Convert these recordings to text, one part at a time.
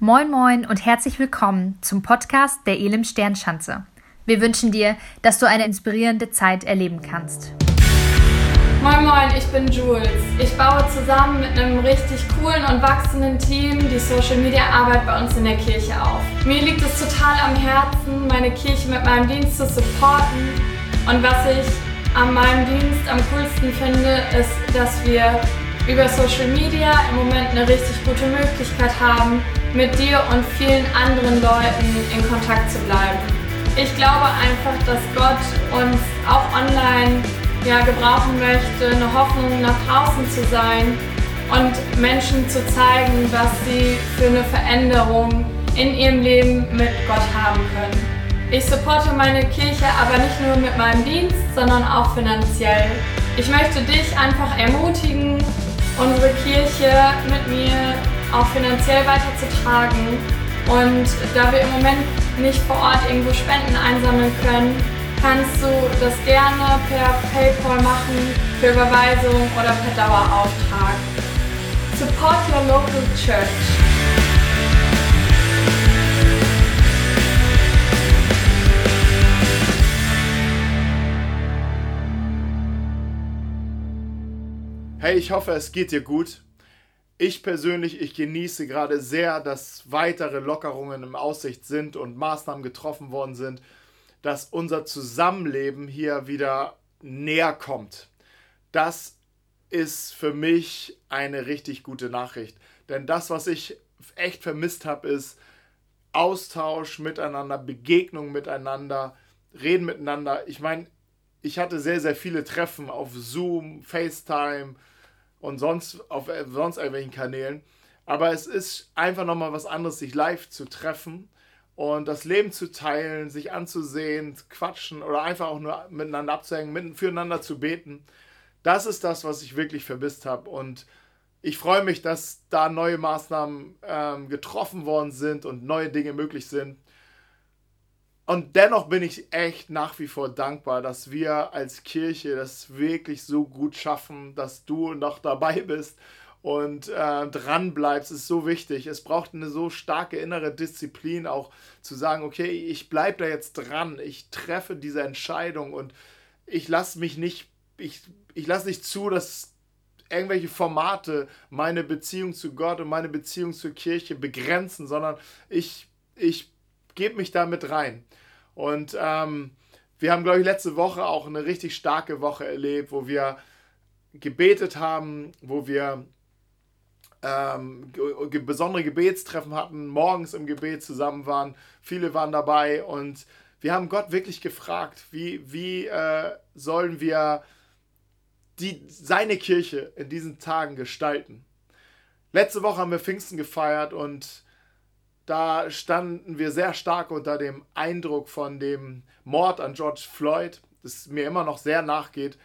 Moin Moin und herzlich willkommen zum Podcast der Elim Sternschanze. Wir wünschen dir, dass du eine inspirierende Zeit erleben kannst. Moin Moin, ich bin Jules. Ich baue zusammen mit einem richtig coolen und wachsenden Team die Social Media Arbeit bei uns in der Kirche auf. Mir liegt es total am Herzen, meine Kirche mit meinem Dienst zu supporten. Und was ich an meinem Dienst am coolsten finde, ist, dass wir über Social Media im Moment eine richtig gute Möglichkeit haben, mit dir und vielen anderen Leuten in Kontakt zu bleiben. Ich glaube einfach, dass Gott uns auch online ja, gebrauchen möchte, eine Hoffnung nach draußen zu sein und Menschen zu zeigen, was sie für eine Veränderung in ihrem Leben mit Gott haben können. Ich supporte meine Kirche aber nicht nur mit meinem Dienst, sondern auch finanziell. Ich möchte dich einfach ermutigen, unsere Kirche mit mir auch finanziell weiterzutragen. Und da wir im Moment nicht vor Ort irgendwo Spenden einsammeln können, kannst du das gerne per PayPal machen, für Überweisung oder per Dauerauftrag. Support your local church. Hey, ich hoffe, es geht dir gut. Ich persönlich, ich genieße gerade sehr, dass weitere Lockerungen im Aussicht sind und Maßnahmen getroffen worden sind, dass unser Zusammenleben hier wieder näher kommt. Das ist für mich eine richtig gute Nachricht. Denn das, was ich echt vermisst habe, ist Austausch miteinander, Begegnung miteinander, Reden miteinander. Ich meine, ich hatte sehr, sehr viele Treffen auf Zoom, FaceTime, und sonst auf äh, sonst irgendwelchen Kanälen. Aber es ist einfach nochmal was anderes, sich live zu treffen und das Leben zu teilen, sich anzusehen, quatschen oder einfach auch nur miteinander abzuhängen, mitten füreinander zu beten. Das ist das, was ich wirklich vermisst habe. Und ich freue mich, dass da neue Maßnahmen ähm, getroffen worden sind und neue Dinge möglich sind. Und dennoch bin ich echt nach wie vor dankbar, dass wir als Kirche das wirklich so gut schaffen, dass du noch dabei bist und äh, dran bleibst, ist so wichtig. Es braucht eine so starke innere Disziplin, auch zu sagen, okay, ich bleibe da jetzt dran, ich treffe diese Entscheidung und ich lasse mich nicht, ich, ich lasse nicht zu, dass irgendwelche Formate meine Beziehung zu Gott und meine Beziehung zur Kirche begrenzen, sondern ich, ich gebe mich da mit rein. Und ähm, wir haben, glaube ich, letzte Woche auch eine richtig starke Woche erlebt, wo wir gebetet haben, wo wir ähm, ge besondere Gebetstreffen hatten, morgens im Gebet zusammen waren. Viele waren dabei und wir haben Gott wirklich gefragt, wie, wie äh, sollen wir die, seine Kirche in diesen Tagen gestalten. Letzte Woche haben wir Pfingsten gefeiert und da standen wir sehr stark unter dem Eindruck von dem Mord an George Floyd, das mir immer noch sehr nachgeht.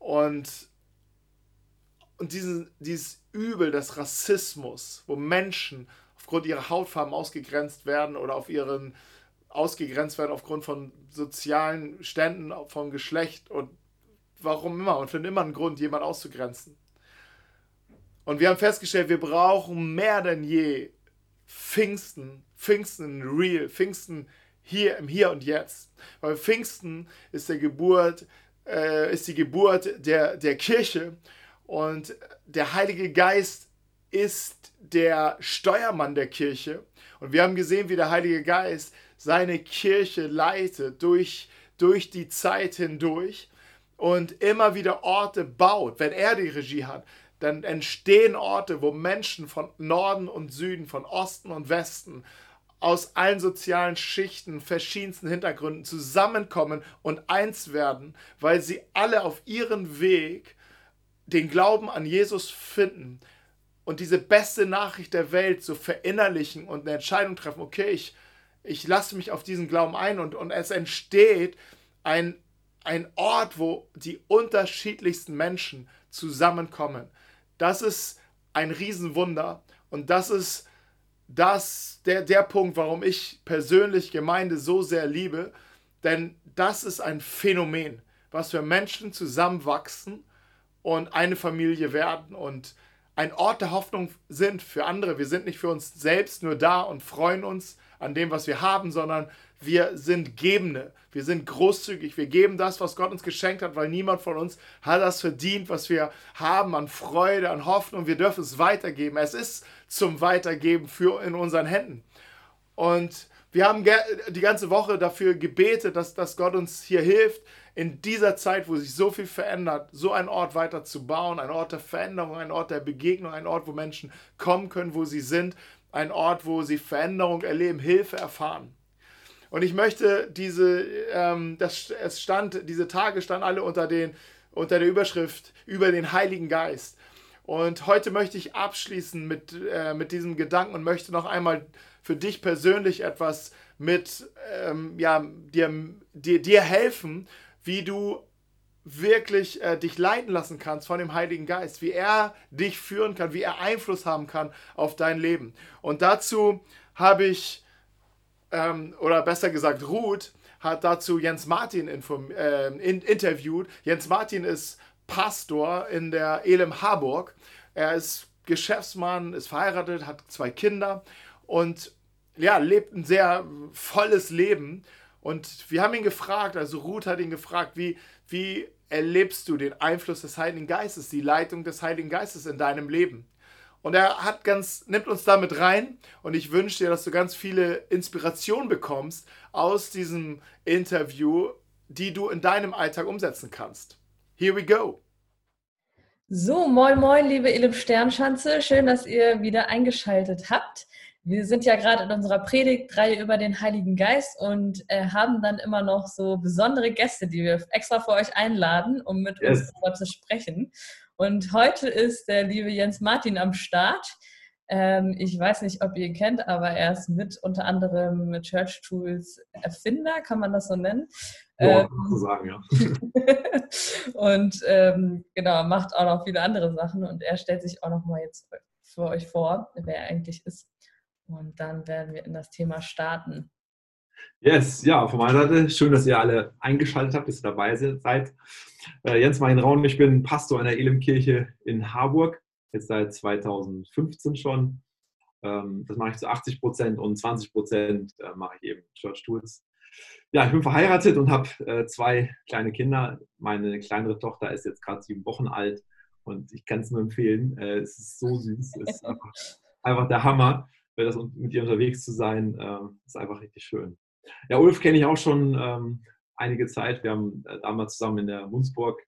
Und, und diesen, dieses Übel des Rassismus, wo Menschen aufgrund ihrer Hautfarben ausgegrenzt werden oder auf ihren ausgegrenzt werden aufgrund von sozialen Ständen, von Geschlecht und warum immer. Man findet immer einen Grund, jemanden auszugrenzen. Und wir haben festgestellt, wir brauchen mehr denn je Pfingsten, Pfingsten real, Pfingsten hier im Hier und Jetzt. Weil Pfingsten ist der Geburt, äh, ist die Geburt der, der Kirche und der Heilige Geist ist der Steuermann der Kirche. Und wir haben gesehen, wie der Heilige Geist seine Kirche leitet durch, durch die Zeit hindurch und immer wieder Orte baut, wenn er die Regie hat, dann entstehen Orte, wo Menschen von Norden und Süden, von Osten und Westen, aus allen sozialen Schichten, verschiedensten Hintergründen zusammenkommen und eins werden, weil sie alle auf ihrem Weg den Glauben an Jesus finden und diese beste Nachricht der Welt so verinnerlichen und eine Entscheidung treffen, okay, ich, ich lasse mich auf diesen Glauben ein und, und es entsteht ein, ein Ort, wo die unterschiedlichsten Menschen zusammenkommen. Das ist ein Riesenwunder. Und das ist das, der, der Punkt, warum ich persönlich Gemeinde so sehr liebe, denn das ist ein Phänomen, was für Menschen zusammenwachsen und eine Familie werden. Und ein Ort der Hoffnung sind für andere. Wir sind nicht für uns selbst nur da und freuen uns an dem, was wir haben, sondern wir sind Gebende. Wir sind großzügig. Wir geben das, was Gott uns geschenkt hat, weil niemand von uns hat das verdient, was wir haben an Freude, an Hoffnung. Wir dürfen es weitergeben. Es ist zum Weitergeben für in unseren Händen. Und wir haben die ganze Woche dafür gebetet, dass, dass Gott uns hier hilft, in dieser Zeit, wo sich so viel verändert, so einen Ort weiter zu bauen, ein Ort der Veränderung, ein Ort der Begegnung, ein Ort, wo Menschen kommen können, wo sie sind, ein Ort, wo sie Veränderung erleben, Hilfe erfahren. Und ich möchte diese, ähm, das, es stand, diese Tage standen alle unter, den, unter der Überschrift über den Heiligen Geist. Und heute möchte ich abschließen mit, äh, mit diesem Gedanken und möchte noch einmal für dich persönlich etwas mit ähm, ja, dir, dir, dir helfen, wie du wirklich äh, dich leiten lassen kannst von dem Heiligen Geist, wie er dich führen kann, wie er Einfluss haben kann auf dein Leben. Und dazu habe ich, ähm, oder besser gesagt, Ruth hat dazu Jens Martin äh, in, interviewt. Jens Martin ist Pastor in der Elem Harburg. Er ist Geschäftsmann, ist verheiratet, hat zwei Kinder und ja, lebt ein sehr volles Leben. Und wir haben ihn gefragt, also Ruth hat ihn gefragt, wie, wie erlebst du den Einfluss des Heiligen Geistes, die Leitung des Heiligen Geistes in deinem Leben? Und er hat ganz, nimmt uns damit rein und ich wünsche dir, dass du ganz viele Inspirationen bekommst aus diesem Interview, die du in deinem Alltag umsetzen kannst. Here we go. So, moin, moin, liebe Elim Sternschanze. Schön, dass ihr wieder eingeschaltet habt. Wir sind ja gerade in unserer Predigtreihe über den Heiligen Geist und äh, haben dann immer noch so besondere Gäste, die wir extra für euch einladen, um mit yes. uns darüber zu sprechen. Und heute ist der liebe Jens Martin am Start. Ähm, ich weiß nicht, ob ihr ihn kennt, aber er ist mit unter anderem mit Church Tools Erfinder, kann man das so nennen? Ja, ähm, so sagen, ja. und ähm, genau, macht auch noch viele andere Sachen und er stellt sich auch noch mal jetzt für euch vor, wer er eigentlich ist. Und dann werden wir in das Thema starten. Yes, ja, von meiner Seite schön, dass ihr alle eingeschaltet habt, dass ihr dabei seid. Äh, Jens Martin Raun, ich bin Pastor in der Elimkirche in Harburg, jetzt seit 2015 schon. Ähm, das mache ich zu 80 Prozent und 20 Prozent äh, mache ich eben Church Tools. Ja, ich bin verheiratet und habe äh, zwei kleine Kinder. Meine kleinere Tochter ist jetzt gerade sieben Wochen alt und ich kann es nur empfehlen. Äh, es ist so süß, es ist einfach, einfach der Hammer das mit ihr unterwegs zu sein, äh, ist einfach richtig schön. Ja, Ulf kenne ich auch schon ähm, einige Zeit. Wir haben äh, damals zusammen in der Munzburg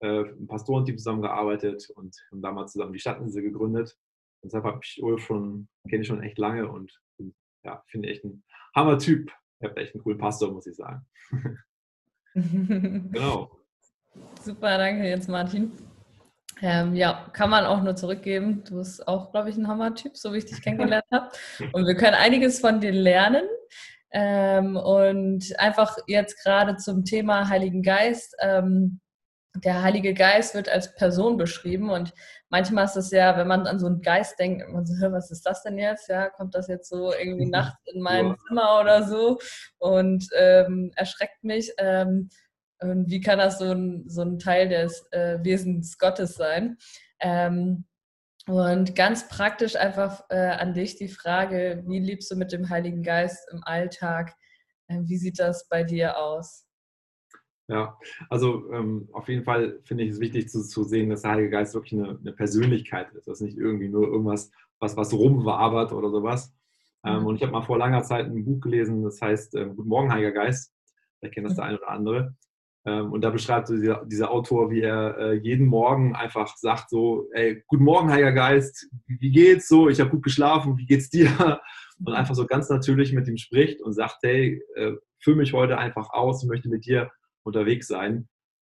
äh, im Pastorenteam zusammengearbeitet und haben damals zusammen die Stadtinsel gegründet. Und deshalb habe ich Ulf schon, kenne ich schon echt lange und ja, finde echt ein Hammer-Typ. Ihr habt echt einen coolen Pastor, muss ich sagen. genau. Super, danke jetzt, Martin. Ähm, ja, kann man auch nur zurückgeben. Du bist auch, glaube ich, ein Hammer-Typ, so wie ich dich kennengelernt habe. Und wir können einiges von dir lernen. Ähm, und einfach jetzt gerade zum Thema Heiligen Geist. Ähm, der Heilige Geist wird als Person beschrieben und manchmal ist es ja, wenn man an so einen Geist denkt, man so, was ist das denn jetzt? Ja, kommt das jetzt so irgendwie nachts in mein ja. Zimmer oder so und ähm, erschreckt mich. Und wie kann das so ein, so ein Teil des äh, Wesens Gottes sein? Ähm, und ganz praktisch einfach äh, an dich die Frage, wie lebst du mit dem Heiligen Geist im Alltag? Äh, wie sieht das bei dir aus? Ja, also ähm, auf jeden Fall finde ich es wichtig zu, zu, sehen, dass der Heilige Geist wirklich eine, eine, Persönlichkeit ist. Das ist nicht irgendwie nur irgendwas, was, was rumwabert oder sowas. Ähm, mhm. Und ich habe mal vor langer Zeit ein Buch gelesen, das heißt äh, Guten Morgen, Heiliger Geist. Vielleicht kennt das mhm. der eine oder andere. Ähm, und da beschreibt so dieser, dieser, Autor, wie er äh, jeden Morgen einfach sagt so, ey, guten Morgen, Heiliger Geist, wie geht's so? Ich habe gut geschlafen, wie geht's dir? Und einfach so ganz natürlich mit ihm spricht und sagt, hey, äh, fülle mich heute einfach aus, ich möchte mit dir unterwegs sein.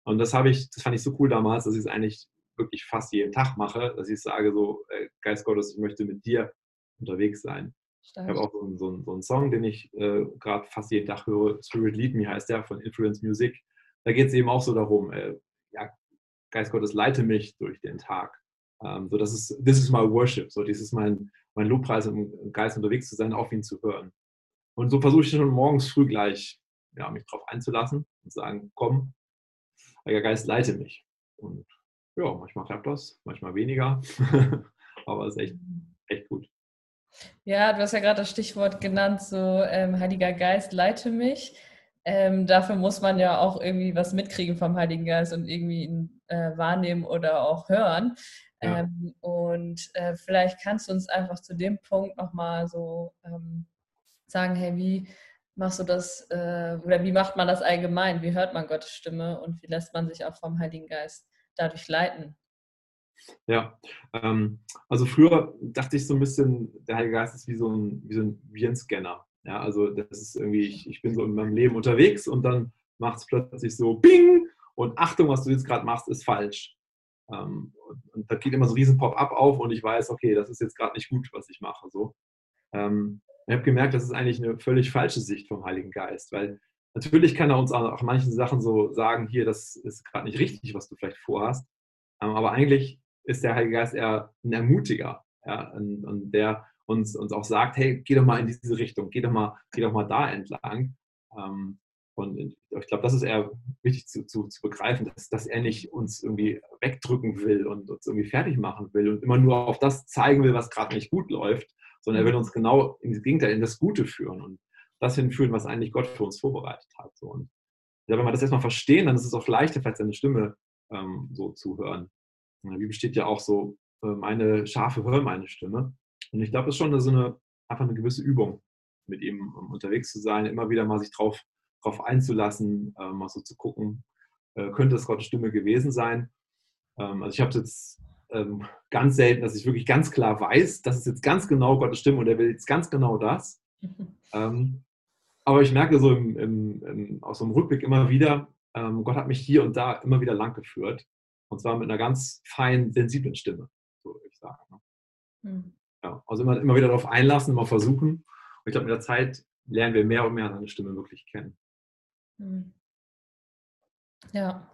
Und das habe ich, das fand ich so cool damals, dass ich es eigentlich wirklich fast jeden Tag mache, dass ich sage so, ey, Geist Gottes, ich möchte mit dir unterwegs sein. Stark. Ich habe auch so einen, so, einen, so einen, Song, den ich äh, gerade fast jeden Tag höre, Spirit Lead Me heißt der, von Influence Music da geht es eben auch so darum, äh, ja, Geist Gottes, leite mich durch den Tag. Ähm, so, das ist, this is my worship. So, dies ist mein, mein Lobpreis, im Geist unterwegs zu sein, auf ihn zu hören. Und so versuche ich schon morgens früh gleich, ja, mich darauf einzulassen und sagen, komm, Heiliger Geist, leite mich. Und ja, manchmal klappt das, manchmal weniger. Aber es ist echt, echt gut. Ja, du hast ja gerade das Stichwort genannt, so ähm, Heiliger Geist, leite mich. Ähm, dafür muss man ja auch irgendwie was mitkriegen vom Heiligen Geist und irgendwie ihn äh, wahrnehmen oder auch hören. Ja. Ähm, und äh, vielleicht kannst du uns einfach zu dem Punkt nochmal so ähm, sagen, hey, wie machst du das äh, oder wie macht man das allgemein? Wie hört man Gottes Stimme und wie lässt man sich auch vom Heiligen Geist dadurch leiten? Ja, ähm, also früher dachte ich so ein bisschen, der Heilige Geist ist wie so ein, wie so ein Virenscanner. Ja, also das ist irgendwie, ich, ich bin so in meinem Leben unterwegs und dann macht es plötzlich so Bing und Achtung, was du jetzt gerade machst, ist falsch. Ähm, und, und, da geht immer so ein riesen Pop-up auf und ich weiß, okay, das ist jetzt gerade nicht gut, was ich mache. So. Ähm, ich habe gemerkt, das ist eigentlich eine völlig falsche Sicht vom Heiligen Geist, weil natürlich kann er uns auch manchen Sachen so sagen, hier, das ist gerade nicht richtig, was du vielleicht vorhast. Ähm, aber eigentlich ist der Heilige Geist eher ein Ermutiger, ja, und, und der uns, uns auch sagt, hey, geh doch mal in diese Richtung, geh doch mal, geh doch mal da entlang. Ähm, und ich glaube, das ist eher wichtig zu, zu, zu begreifen, dass, dass, er nicht uns irgendwie wegdrücken will und uns irgendwie fertig machen will und immer nur auf das zeigen will, was gerade nicht gut läuft, sondern er will uns genau ins Gegenteil, in das Gute führen und das hinführen, was eigentlich Gott für uns vorbereitet hat. So. Und ja, wenn wir das erstmal verstehen, dann ist es auch leichter, vielleicht seine Stimme ähm, so zu hören. Wie besteht ja auch so, äh, meine Schafe hören meine Stimme. Und ich glaube, es ist schon so eine, einfach eine gewisse Übung, mit ihm unterwegs zu sein, immer wieder mal sich drauf, drauf einzulassen, äh, mal so zu gucken, äh, könnte es Gottes Stimme gewesen sein. Ähm, also ich habe es jetzt ähm, ganz selten, dass ich wirklich ganz klar weiß, das ist jetzt ganz genau Gottes Stimme und er will jetzt ganz genau das. ähm, aber ich merke so im, im, im, aus so einem Rückblick immer wieder, ähm, Gott hat mich hier und da immer wieder lang geführt. Und zwar mit einer ganz feinen, sensiblen Stimme, so würde ich sagen. Mhm. Ja, also immer, immer wieder darauf einlassen, immer versuchen. Und ich glaube, mit der Zeit lernen wir mehr und mehr seine Stimme wirklich kennen. Mhm. Ja,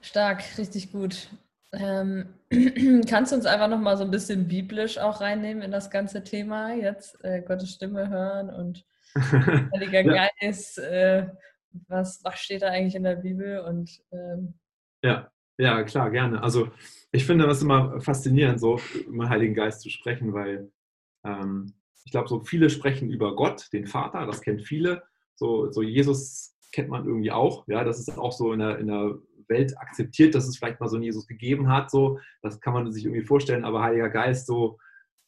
stark, richtig gut. Ähm, kannst du uns einfach nochmal so ein bisschen biblisch auch reinnehmen in das ganze Thema jetzt? Äh, Gottes Stimme hören und Heiliger ja. Geist. Äh, was, was steht da eigentlich in der Bibel? Und ähm, ja. Ja, klar, gerne. Also ich finde das immer faszinierend, so über den Heiligen Geist zu sprechen, weil ähm, ich glaube, so viele sprechen über Gott, den Vater, das kennt viele. So, so Jesus kennt man irgendwie auch. Ja, das ist auch so in der, in der Welt akzeptiert, dass es vielleicht mal so einen Jesus gegeben hat. So, das kann man sich irgendwie vorstellen, aber Heiliger Geist, so,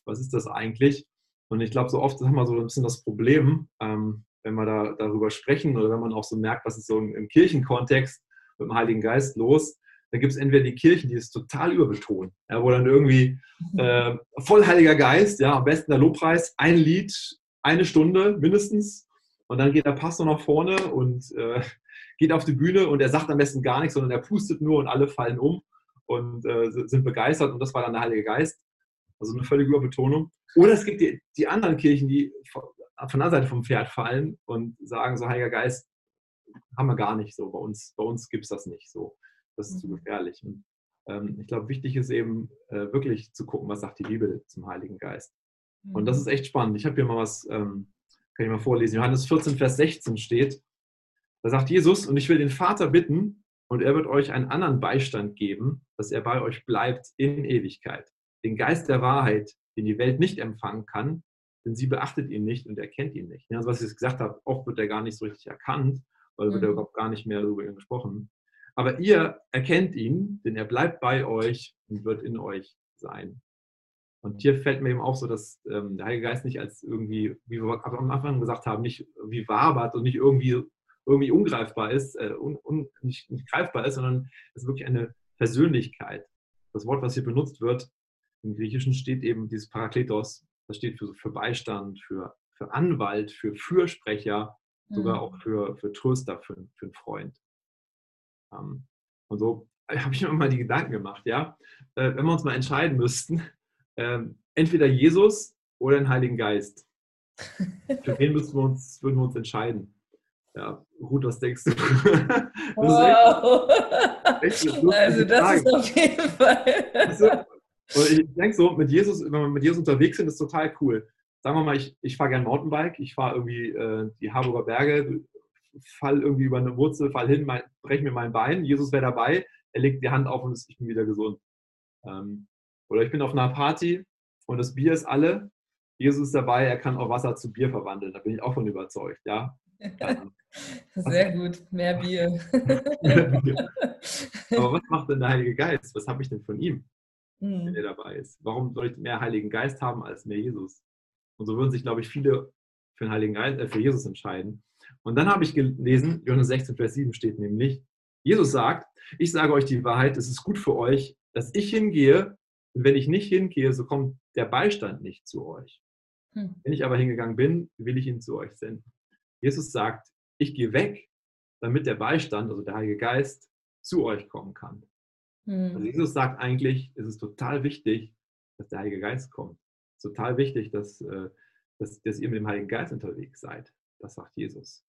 was ist das eigentlich? Und ich glaube, so oft haben wir so ein bisschen das Problem, ähm, wenn wir da darüber sprechen oder wenn man auch so merkt, was ist so im, im Kirchenkontext mit dem Heiligen Geist los, da gibt es entweder die Kirchen, die es total überbetonen, ja, wo dann irgendwie mhm. äh, voll Heiliger Geist, ja, am besten der Lobpreis, ein Lied, eine Stunde mindestens. Und dann geht der Pastor nach vorne und äh, geht auf die Bühne und er sagt am besten gar nichts, sondern er pustet nur und alle fallen um und äh, sind begeistert und das war dann der Heilige Geist. Also eine völlige Überbetonung. Oder es gibt die, die anderen Kirchen, die von, der Seite vom Pferd fallen und sagen so, Heiliger Geist haben wir gar nicht so. Bei uns, bei uns gibt es das nicht so das ist zu mhm. gefährlich. Und ähm, ich glaube, wichtig ist eben äh, wirklich zu gucken, was sagt die Bibel zum Heiligen Geist. Und das mhm. ist echt spannend. Ich habe hier mal was, ähm, kann ich mal vorlesen. Johannes 14, Vers 16 steht, da sagt Jesus, und ich will den Vater bitten, und er wird euch einen anderen Beistand geben, dass er bei euch bleibt in Ewigkeit. Den Geist der Wahrheit, den die Welt nicht empfangen kann, denn sie beachtet ihn nicht und erkennt ihn nicht. Also was ich jetzt gesagt habe, oft wird er gar nicht so richtig erkannt, weil wird er mhm. überhaupt gar nicht mehr darüber gesprochen. Aber ihr erkennt ihn, denn er bleibt bei euch und wird in euch sein. Und hier fällt mir eben auch so, dass ähm, der Heilige Geist nicht als irgendwie, wie wir am Anfang gesagt haben, nicht wie wabert und nicht irgendwie, irgendwie ungreifbar ist, äh, un, un, nicht, nicht greifbar ist, sondern es ist wirklich eine Persönlichkeit. Das Wort, was hier benutzt wird, im Griechischen steht eben dieses Parakletos, das steht für, für Beistand, für, für Anwalt, für Fürsprecher, sogar mhm. auch für, für Tröster, für, für einen Freund. Ähm, und so habe ich mir mal die Gedanken gemacht, ja, äh, wenn wir uns mal entscheiden müssten, ähm, entweder Jesus oder den Heiligen Geist. Für wen müssen wir uns, würden wir uns entscheiden? Ja, Ruth, was denkst du? wow. Echt, echt also das Frage. ist auf jeden Fall. Also, ich denke so, mit Jesus, wenn wir mit Jesus unterwegs sind, ist total cool. Sagen wir mal, ich, ich fahre gerne Mountainbike, ich fahre irgendwie äh, die Harburger Berge, fall irgendwie über eine Wurzel, fall hin, breche mir mein Bein, Jesus wäre dabei, er legt die Hand auf und ich bin wieder gesund. Ähm, oder ich bin auf einer Party und das Bier ist alle. Jesus ist dabei, er kann auch Wasser zu Bier verwandeln. Da bin ich auch von überzeugt, ja. Sehr gut, mehr Bier. Aber was macht denn der Heilige Geist? Was habe ich denn von ihm, Hm. wenn er dabei ist? Warum soll ich mehr Heiligen Geist haben als mehr Jesus? Und so würden sich, glaube ich, viele für den Heiligen Geist, äh, für Jesus entscheiden. Und dann habe ich gelesen, Johannes 16, Vers 7 steht nämlich, Jesus sagt, ich sage euch die Wahrheit, es ist gut für euch, dass ich hingehe. Und wenn ich nicht hingehe, so kommt der Beistand nicht zu euch. Hm. Wenn ich aber hingegangen bin, will ich ihn zu euch senden. Jesus sagt, ich gehe weg, damit der Beistand, also der Heilige Geist, zu euch kommen kann. Also Hm. Jesus sagt eigentlich, es ist total wichtig, dass der Heilige Geist kommt. Es ist total wichtig, dass, äh, dass, dass ihr mit dem Heiligen Geist unterwegs seid. Das sagt Jesus.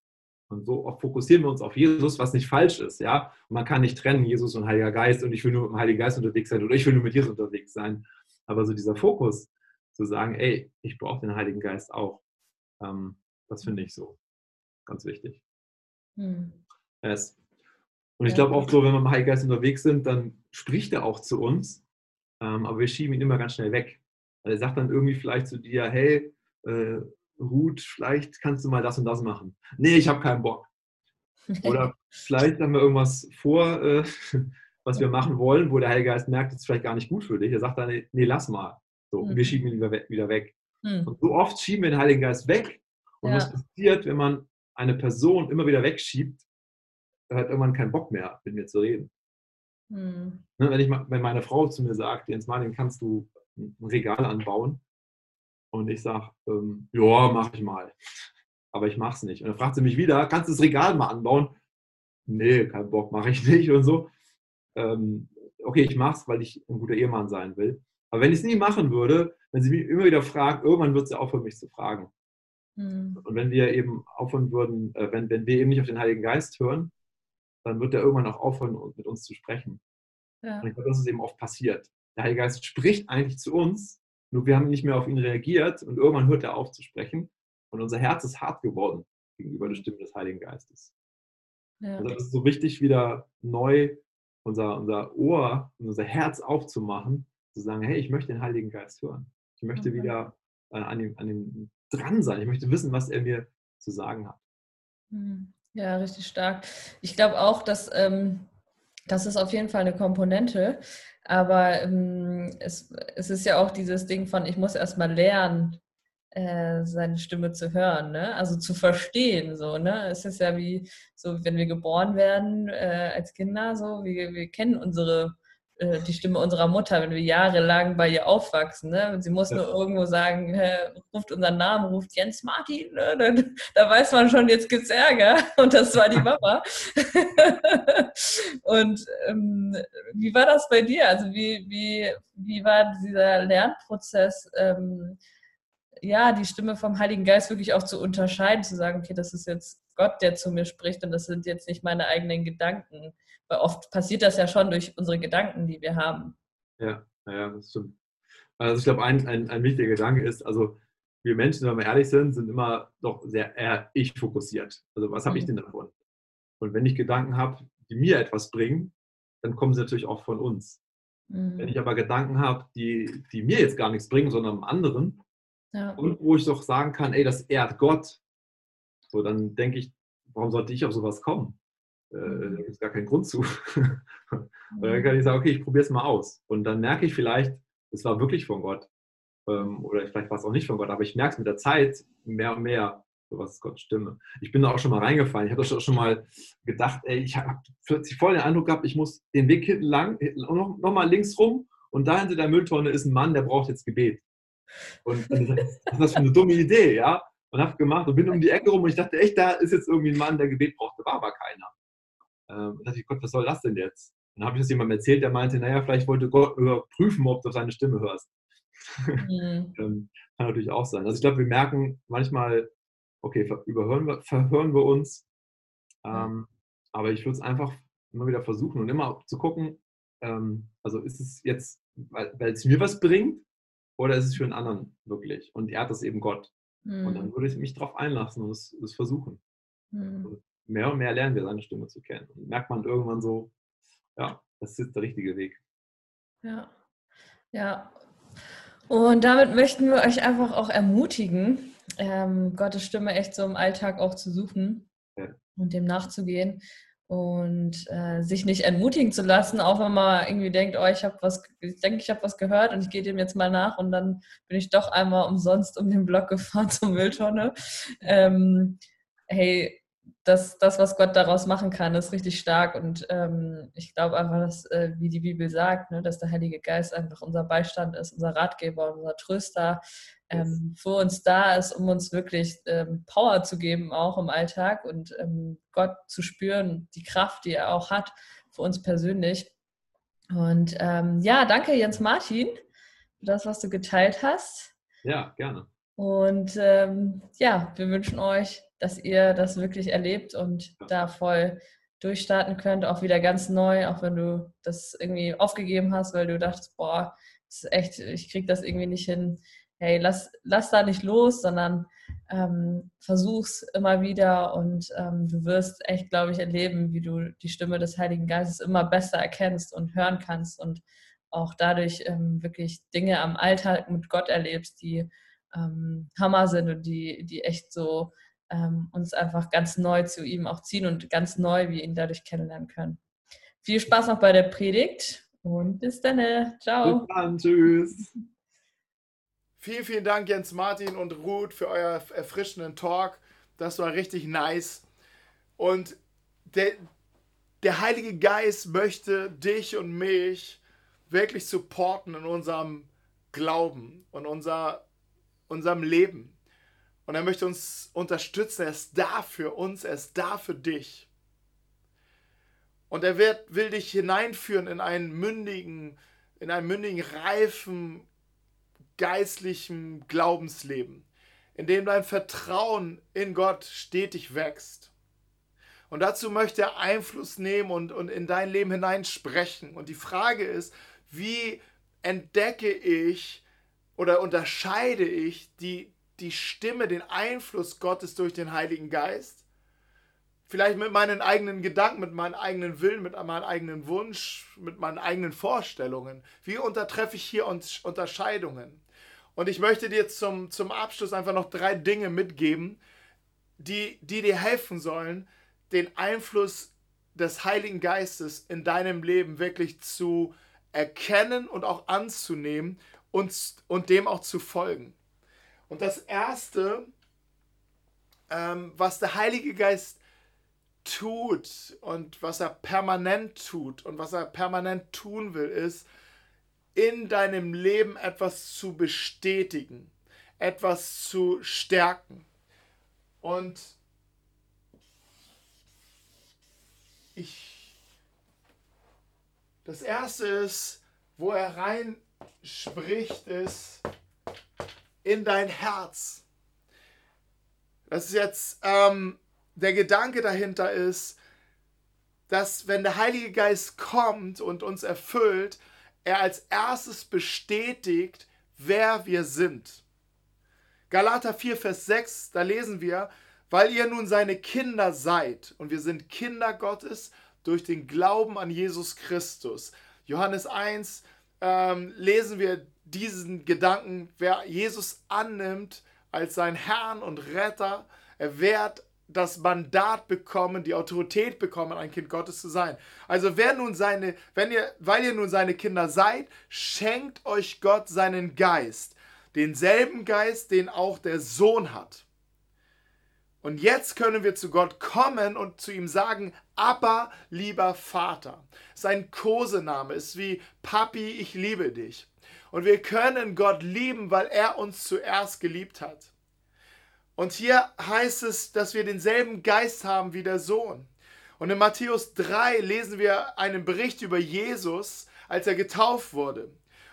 Und so oft fokussieren wir uns auf Jesus, was nicht falsch ist. Ja? Und man kann nicht trennen, Jesus und Heiliger Geist und ich will nur mit dem Heiligen Geist unterwegs sein oder ich will nur mit Jesus unterwegs sein. Aber so dieser Fokus, zu sagen, ey, ich brauche den Heiligen Geist auch, ähm, das finde ich so ganz wichtig. Hm. Yes. Und ich glaube auch so, wenn wir mit dem Heiligen Geist unterwegs sind, dann spricht er auch zu uns, ähm, aber wir schieben ihn immer ganz schnell weg. Weil er sagt dann irgendwie vielleicht zu dir, hey, äh, Ruth, vielleicht kannst du mal das und das machen. Nee, ich habe keinen Bock. Oder vielleicht haben wir irgendwas vor, äh, was wir machen wollen, wo der Heilige Geist merkt, das ist vielleicht gar nicht gut für dich. Er sagt dann, nee, nee lass mal. So, und wir Mhm. schieben ihn wieder we- wieder weg. Hm. Und so oft schieben wir den Heiligen Geist weg. Und Ja. was passiert, wenn man eine Person immer wieder wegschiebt, hat irgendwann keinen Bock mehr, mit mir zu reden. Hm. Ne, wenn, ich, wenn meine Frau zu mir sagt, Jens Martin, kannst du ein Regal anbauen? Und ich sage, ähm, ja, mach ich mal. Aber ich mach's nicht. Und dann fragt sie mich wieder, kannst du das Regal mal anbauen? Nee, kein Bock, mache ich nicht und so. Ähm, okay, ich mach's, weil ich ein guter Ehemann sein will. Aber wenn ich es nie machen würde, wenn sie mich immer wieder fragt, irgendwann wird sie aufhören, mich zu fragen. Hm. Und wenn wir eben aufhören würden, äh, wenn, wenn wir eben nicht auf den Heiligen Geist hören, dann wird er irgendwann auch aufhören, mit uns zu sprechen. Ja. Und ich glaube, das ist eben oft passiert. Der Heilige Geist spricht eigentlich zu uns, nur wir haben nicht mehr auf ihn reagiert und irgendwann hört er auf zu sprechen und unser Herz ist hart geworden gegenüber der Stimme des Heiligen Geistes. Ja. Und das ist so wichtig, wieder neu unser, unser Ohr und unser Herz aufzumachen, zu sagen, hey, ich möchte den Heiligen Geist hören. Ich möchte Okay. wieder äh, an, ihm, an ihm dran sein. Ich möchte wissen, was er mir zu sagen hat. Hm. Ja, richtig stark. Ich glaube auch, dass ähm, das ist auf jeden Fall eine Komponente, aber ähm, es, es ist ja auch dieses Ding von, ich muss erstmal lernen, äh, seine Stimme zu hören, ne? also zu verstehen. So, ne? Es ist ja wie, so wenn wir geboren werden äh, als Kinder, so, wir, wir kennen unsere äh, die Stimme unserer Mutter, wenn wir jahrelang bei ihr aufwachsen. Ne? Sie muss Ja. nur irgendwo sagen, äh, ruft unseren Namen, ruft Jens Martin, ne? dann, da weiß man schon, jetzt gibt's Ärger. Und das war die Mama. Und ähm, wie war das bei dir? Also wie, wie, wie war dieser Lernprozess, ähm, ja, die Stimme vom Heiligen Geist wirklich auch zu unterscheiden, zu sagen, okay, das ist jetzt Gott, der zu mir spricht und das sind jetzt nicht meine eigenen Gedanken. Weil oft passiert das ja schon durch unsere Gedanken, die wir haben. Ja, ja, das stimmt. Also ich glaube, ein, ein, ein wichtiger Gedanke ist, also wir Menschen, wenn wir ehrlich sind, sind immer doch sehr eher ich fokussiert. Also was habe ich Mhm. denn davon? Und wenn ich Gedanken habe, die mir etwas bringen, dann kommen sie natürlich auch von uns. Wenn Mhm. ich aber Gedanken habe, die, die mir jetzt gar nichts bringen, sondern anderen, Ja. und wo ich doch sagen kann, ey, das ehrt Gott, so dann denke ich, warum sollte ich auf sowas kommen? Äh, da gibt es gar keinen Grund zu. Und dann kann ich sagen, okay, ich probiere es mal aus. Und dann merke ich vielleicht, es war wirklich von Gott. Ähm, oder vielleicht war es auch nicht von Gott, aber ich merke es mit der Zeit mehr und mehr, so was ist Gottes Stimme. Ich bin da auch schon mal reingefallen. Ich habe auch schon mal gedacht, ey, ich habe plötzlich voll den Eindruck gehabt, ich muss den Weg hinten lang, noch, noch mal links rum und da hinter der Mülltonne ist ein Mann, der braucht jetzt Gebet. Und was ist das für eine dumme Idee, ja? Und habe gemacht und bin um die Ecke rum und ich dachte echt, da ist jetzt irgendwie ein Mann, der Gebet braucht. Da war aber keiner. Ähm, da dachte ich, Gott, was soll das denn jetzt? Dann habe ich das jemandem erzählt, der meinte, naja, vielleicht wollte Gott überprüfen, ob du seine Stimme hörst. Mhm. ähm, kann natürlich auch sein. Also ich glaube, wir merken manchmal, okay, überhören wir, verhören wir uns. Ähm, aber ich würde es einfach immer wieder versuchen und immer zu gucken, ähm, also ist es jetzt, weil weil es mir was bringt oder ist es für einen anderen wirklich? Und ehrt das eben Gott. Und dann Mhm. würde ich mich darauf einlassen und es, es versuchen. Mhm. Mehr und mehr lernen wir seine Stimme zu kennen. Und merkt man irgendwann so, ja, das ist der richtige Weg. Ja, ja. Und damit möchten wir euch einfach auch ermutigen, ähm, Gottes Stimme echt so im Alltag auch zu suchen ja. und dem nachzugehen und äh, sich nicht entmutigen zu lassen, auch wenn man irgendwie denkt, oh, ich habe was, ich denke, ich habe was gehört und ich gehe dem jetzt mal nach und dann bin ich doch einmal umsonst um den Block gefahren zur Mülltonne. Ähm, hey, das, das, was Gott daraus machen kann, ist richtig stark. Und ähm, ich glaube einfach, dass, äh, wie die Bibel sagt, ne, dass der Heilige Geist einfach unser Beistand ist, unser Ratgeber, unser Tröster, ähm, für uns da ist, um uns wirklich ähm, Power zu geben, auch im Alltag und ähm, Gott zu spüren, die Kraft, die er auch hat, für uns persönlich. Und ähm, ja, danke Jens Martin für das, was du geteilt hast. Ja, gerne. Und ähm, ja, wir wünschen euch dass ihr das wirklich erlebt und da voll durchstarten könnt, auch wieder ganz neu, auch wenn du das irgendwie aufgegeben hast, weil du dachtest, boah, das ist echt, ich krieg das irgendwie nicht hin. Hey, lass, lass da nicht los, sondern ähm, versuch's immer wieder und ähm, du wirst echt, glaube ich, erleben, wie du die Stimme des Heiligen Geistes immer besser erkennst und hören kannst und auch dadurch ähm, wirklich Dinge am Alltag mit Gott erlebst, die ähm, Hammer sind und die, die echt so ähm, uns einfach ganz neu zu ihm auch ziehen und ganz neu wir ihn dadurch kennenlernen können. Viel Spaß noch bei der Predigt und bis dann. Ciao. Bis dann. Tschüss. Vielen, vielen Dank, Jens Martin und Ruth, für euer erfrischenden Talk. Das war richtig nice. Und der, der Heilige Geist möchte dich und mich wirklich supporten in unserem Glauben und unser, unserem Leben. Und er möchte uns unterstützen. Er ist da für uns, er ist da für dich. Und er wird, will dich hineinführen in einen mündigen, in einen mündigen, reifen, geistlichen Glaubensleben, in dem dein Vertrauen in Gott stetig wächst. Und dazu möchte er Einfluss nehmen und, und in dein Leben hineinsprechen. Und die Frage ist, wie entdecke ich oder unterscheide ich die, die Stimme, den Einfluss Gottes durch den Heiligen Geist. Vielleicht mit meinen eigenen Gedanken, mit meinem eigenen Willen, mit meinem eigenen Wunsch, mit meinen eigenen Vorstellungen. Wie untertreffe ich hier Unterscheidungen? Und ich möchte dir zum, zum Abschluss einfach noch drei Dinge mitgeben, die, die dir helfen sollen, den Einfluss des Heiligen Geistes in deinem Leben wirklich zu erkennen und auch anzunehmen und, und dem auch zu folgen. Und das Erste, ähm, was der Heilige Geist tut und was er permanent tut und was er permanent tun will, ist, in deinem Leben etwas zu bestätigen, etwas zu stärken. Und ich, das Erste ist, wo er rein spricht, ist, in dein Herz. Das ist jetzt ähm, der Gedanke dahinter ist, dass wenn der Heilige Geist kommt und uns erfüllt, er als erstes bestätigt, wer wir sind. Galater 4, Vers 6, da lesen wir, weil ihr nun seine Kinder seid und wir sind Kinder Gottes durch den Glauben an Jesus Christus. Johannes 1 ähm, lesen wir diesen Gedanken, wer Jesus annimmt als sein Herrn und Retter, er wird das Mandat bekommen, die Autorität bekommen, ein Kind Gottes zu sein. Also wer nun seine, wenn ihr, weil ihr nun seine Kinder seid, schenkt euch Gott seinen Geist, denselben Geist, den auch der Sohn hat. Und jetzt können wir zu Gott kommen und zu ihm sagen, aber lieber Vater. Sein Kosename ist wie Papi, ich liebe dich. Und wir können Gott lieben, weil er uns zuerst geliebt hat. Und hier heißt es, dass wir denselben Geist haben wie der Sohn. Und in Matthäus 3 lesen wir einen Bericht über Jesus, als er getauft wurde.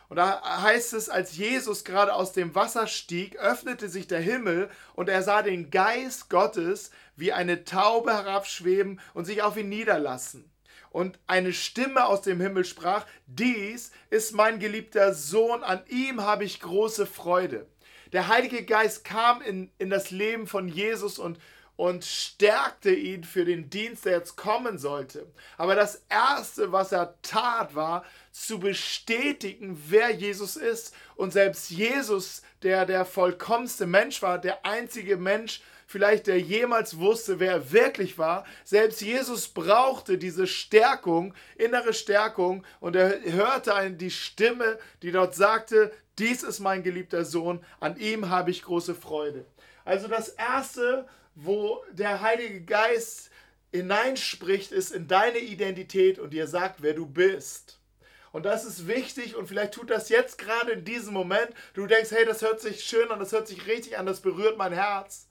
Und da heißt es, als Jesus gerade aus dem Wasser stieg, öffnete sich der Himmel und er sah den Geist Gottes wie eine Taube herabschweben und sich auf ihn niederlassen und eine Stimme aus dem Himmel sprach, dies ist mein geliebter Sohn, an ihm habe ich große Freude. Der Heilige Geist kam in, in das Leben von Jesus und, und stärkte ihn für den Dienst, der jetzt kommen sollte. Aber das Erste, was er tat, war zu bestätigen, wer Jesus ist. Und selbst Jesus, der der vollkommenste Mensch war, der einzige Mensch, vielleicht der jemals wusste, wer er wirklich war, selbst Jesus brauchte diese Stärkung, innere Stärkung. Und er hörte die Stimme, die dort sagte, dies ist mein geliebter Sohn, an ihm habe ich große Freude. Also das Erste, wo der Heilige Geist hineinspricht, ist in deine Identität und dir sagt, wer du bist. Und das ist wichtig und vielleicht tut das jetzt gerade in diesem Moment. Du denkst, hey, das hört sich schön an, das hört sich richtig an, das berührt mein Herz.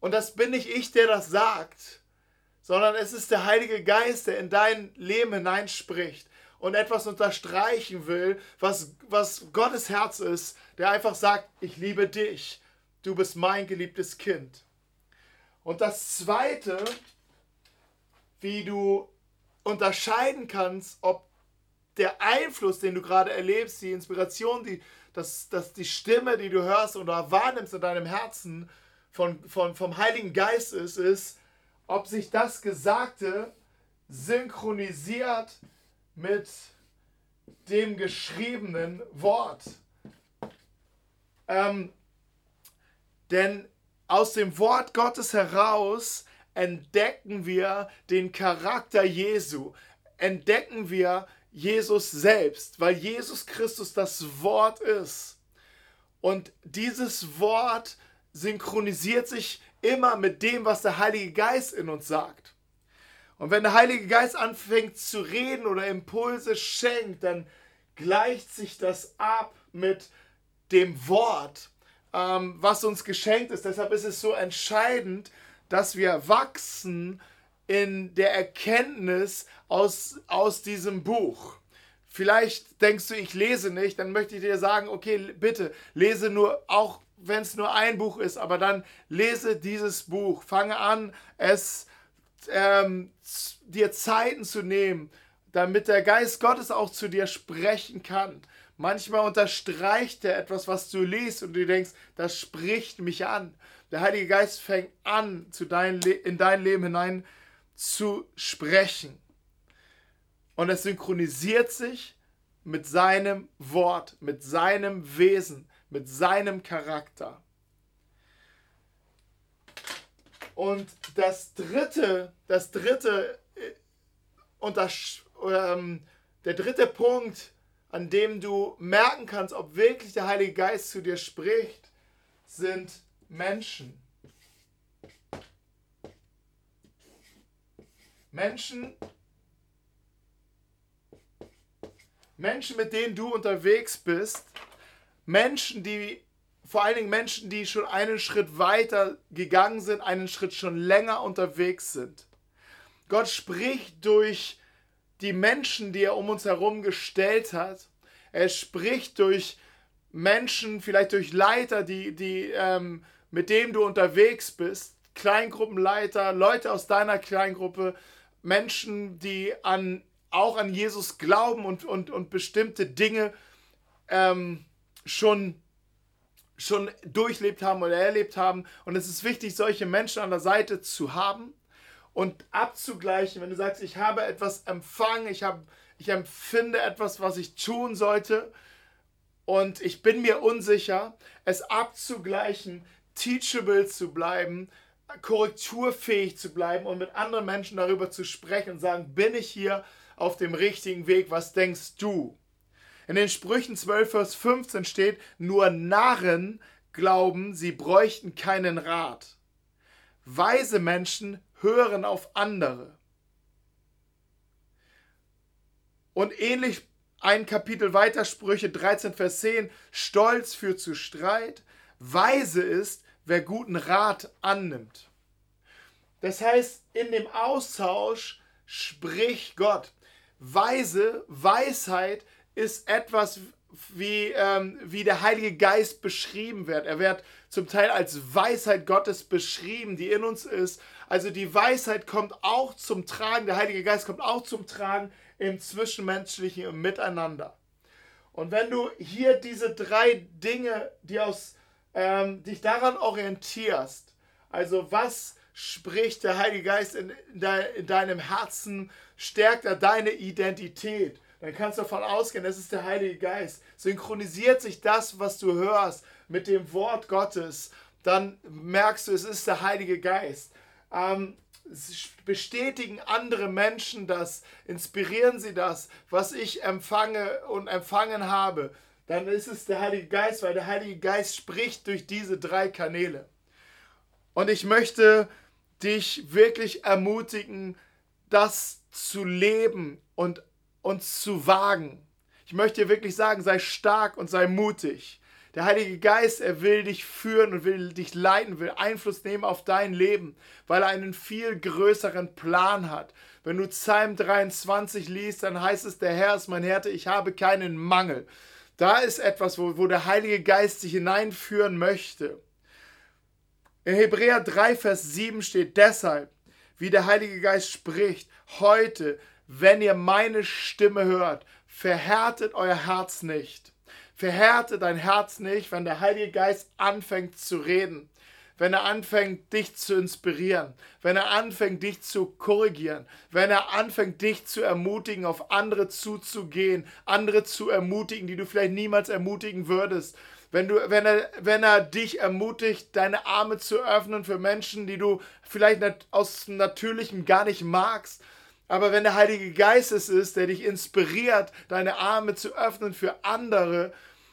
Und das bin nicht ich, der das sagt, sondern es ist der Heilige Geist, der in dein Leben hineinspricht und etwas unterstreichen will, was, was Gottes Herz ist, der einfach sagt, ich liebe dich, du bist mein geliebtes Kind. Und das Zweite, wie du unterscheiden kannst, ob der Einfluss, den du gerade erlebst, die Inspiration, die, das, das, die Stimme, die du hörst oder wahrnimmst in deinem Herzen von, von, vom Heiligen Geist ist, ist, ob sich das Gesagte synchronisiert mit dem geschriebenen Wort. Ähm, denn aus dem Wort Gottes heraus entdecken wir den Charakter Jesu, entdecken wir Jesus selbst, weil Jesus Christus das Wort ist. Und dieses Wort synchronisiert sich immer mit dem, was der Heilige Geist in uns sagt. Und wenn der Heilige Geist anfängt zu reden oder Impulse schenkt, dann gleicht sich das ab mit dem Wort ähm, was uns geschenkt ist. Deshalb ist es so entscheidend, dass wir wachsen in der Erkenntnis aus, aus diesem Buch. Vielleicht denkst du, ich lese nicht, dann möchte ich dir sagen, okay, bitte lese nur, auch wenn es nur ein Buch ist, aber dann lese dieses Buch. Fange an, es ähm, dir Zeiten zu nehmen, damit der Geist Gottes auch zu dir sprechen kann. Manchmal unterstreicht er etwas, was du liest und du denkst, das spricht mich an. Der Heilige Geist fängt an, zu dein in dein Leben hinein zu sprechen. Und es synchronisiert sich mit seinem Wort, mit seinem Wesen, mit seinem Charakter. Und das dritte, das dritte, und äh, das, ähm, der dritte Punkt, an dem du merken kannst, ob wirklich der Heilige Geist zu dir spricht, sind Menschen. Menschen, Menschen, mit denen du unterwegs bist, Menschen, die vor allen Dingen Menschen, die schon einen Schritt weiter gegangen sind, einen Schritt schon länger unterwegs sind. Gott spricht durch die Menschen, die er um uns herum gestellt hat. Er spricht durch Menschen, vielleicht durch Leiter, die, die, ähm, mit denen du unterwegs bist, Kleingruppenleiter, Leute aus deiner Kleingruppe, Menschen, die an, auch an Jesus glauben und, und, und bestimmte Dinge ähm, schon, schon durchlebt haben oder erlebt haben. Und es ist wichtig, solche Menschen an der Seite zu haben und abzugleichen, wenn du sagst, ich habe etwas empfangen, ich, habe, ich empfinde etwas, was ich tun sollte und ich bin mir unsicher, es abzugleichen, teachable zu bleiben, korrekturfähig zu bleiben und mit anderen Menschen darüber zu sprechen und sagen, bin ich hier auf dem richtigen Weg, was denkst du? In den Sprüchen 12, Vers 15 steht, nur Narren glauben, sie bräuchten keinen Rat. Weise Menschen hören auf andere. Und ähnlich ein Kapitel weiter, Sprüche 13, Vers 10, Stolz führt zu Streit, weise ist, wer guten Rat annimmt. Das heißt, in dem Austausch spricht Gott. Weise, Weisheit ist etwas, wie, ähm, wie der Heilige Geist beschrieben wird. Er wird zum Teil als Weisheit Gottes beschrieben, die in uns ist. Also die Weisheit kommt auch zum Tragen, der Heilige Geist kommt auch zum Tragen im Zwischenmenschlichen, im Miteinander. Und wenn du hier diese drei Dinge, die aus, ähm, dich daran orientierst, Also was spricht der Heilige Geist in, in deinem Herzen, stärkt er deine Identität. Dann kannst du davon ausgehen, das ist der Heilige Geist. Synchronisiert sich das, was du hörst, mit dem Wort Gottes, dann merkst du, es ist der Heilige Geist. Ähm, bestätigen andere Menschen das, inspirieren sie das, was ich empfange und empfangen habe, dann ist es der Heilige Geist, weil der Heilige Geist spricht durch diese drei Kanäle. Und ich möchte dich wirklich ermutigen, das zu leben und uns zu wagen. Ich möchte dir wirklich sagen, sei stark und sei mutig. Der Heilige Geist, er will dich führen und will dich leiten, will Einfluss nehmen auf dein Leben, weil er einen viel größeren Plan hat. Wenn du Psalm 23 liest, dann heißt es, der Herr ist mein Härte, ich habe keinen Mangel. Da ist etwas, wo, wo der Heilige Geist dich hineinführen möchte. In Hebräer 3, Vers 7 steht deshalb, wie der Heilige Geist spricht, heute, wenn ihr meine Stimme hört, verhärtet euer Herz nicht. Verhärte dein Herz nicht, wenn der Heilige Geist anfängt zu reden, wenn er anfängt, dich zu inspirieren, wenn er anfängt, dich zu korrigieren, wenn er anfängt, dich zu ermutigen, auf andere zuzugehen, andere zu ermutigen, die du vielleicht niemals ermutigen würdest. Wenn, du, wenn, er, wenn er dich ermutigt, deine Arme zu öffnen für Menschen, die du vielleicht aus Natürlichem gar nicht magst, aber wenn der Heilige Geist es ist, der dich inspiriert, deine Arme zu öffnen für andere,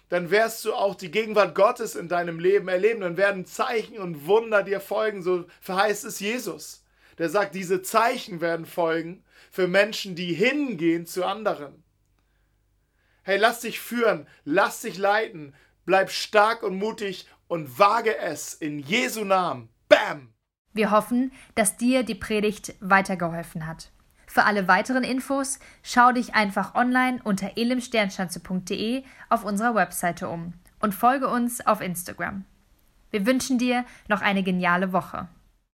dann wirst du auch die Gegenwart Gottes in deinem Leben erleben. Dann werden Zeichen und Wunder dir folgen, so verheißt es Jesus. Der sagt, diese Zeichen werden folgen für Menschen, die hingehen zu anderen. Hey, lass dich führen, lass dich leiten, bleib stark und mutig und wage es in Jesu Namen. Bam! Wir hoffen, dass dir die Predigt weitergeholfen hat. Für alle weiteren Infos schau dich einfach online unter elimsternschanze.de auf unserer Webseite um und folge uns auf Instagram. Wir wünschen dir noch eine geniale Woche.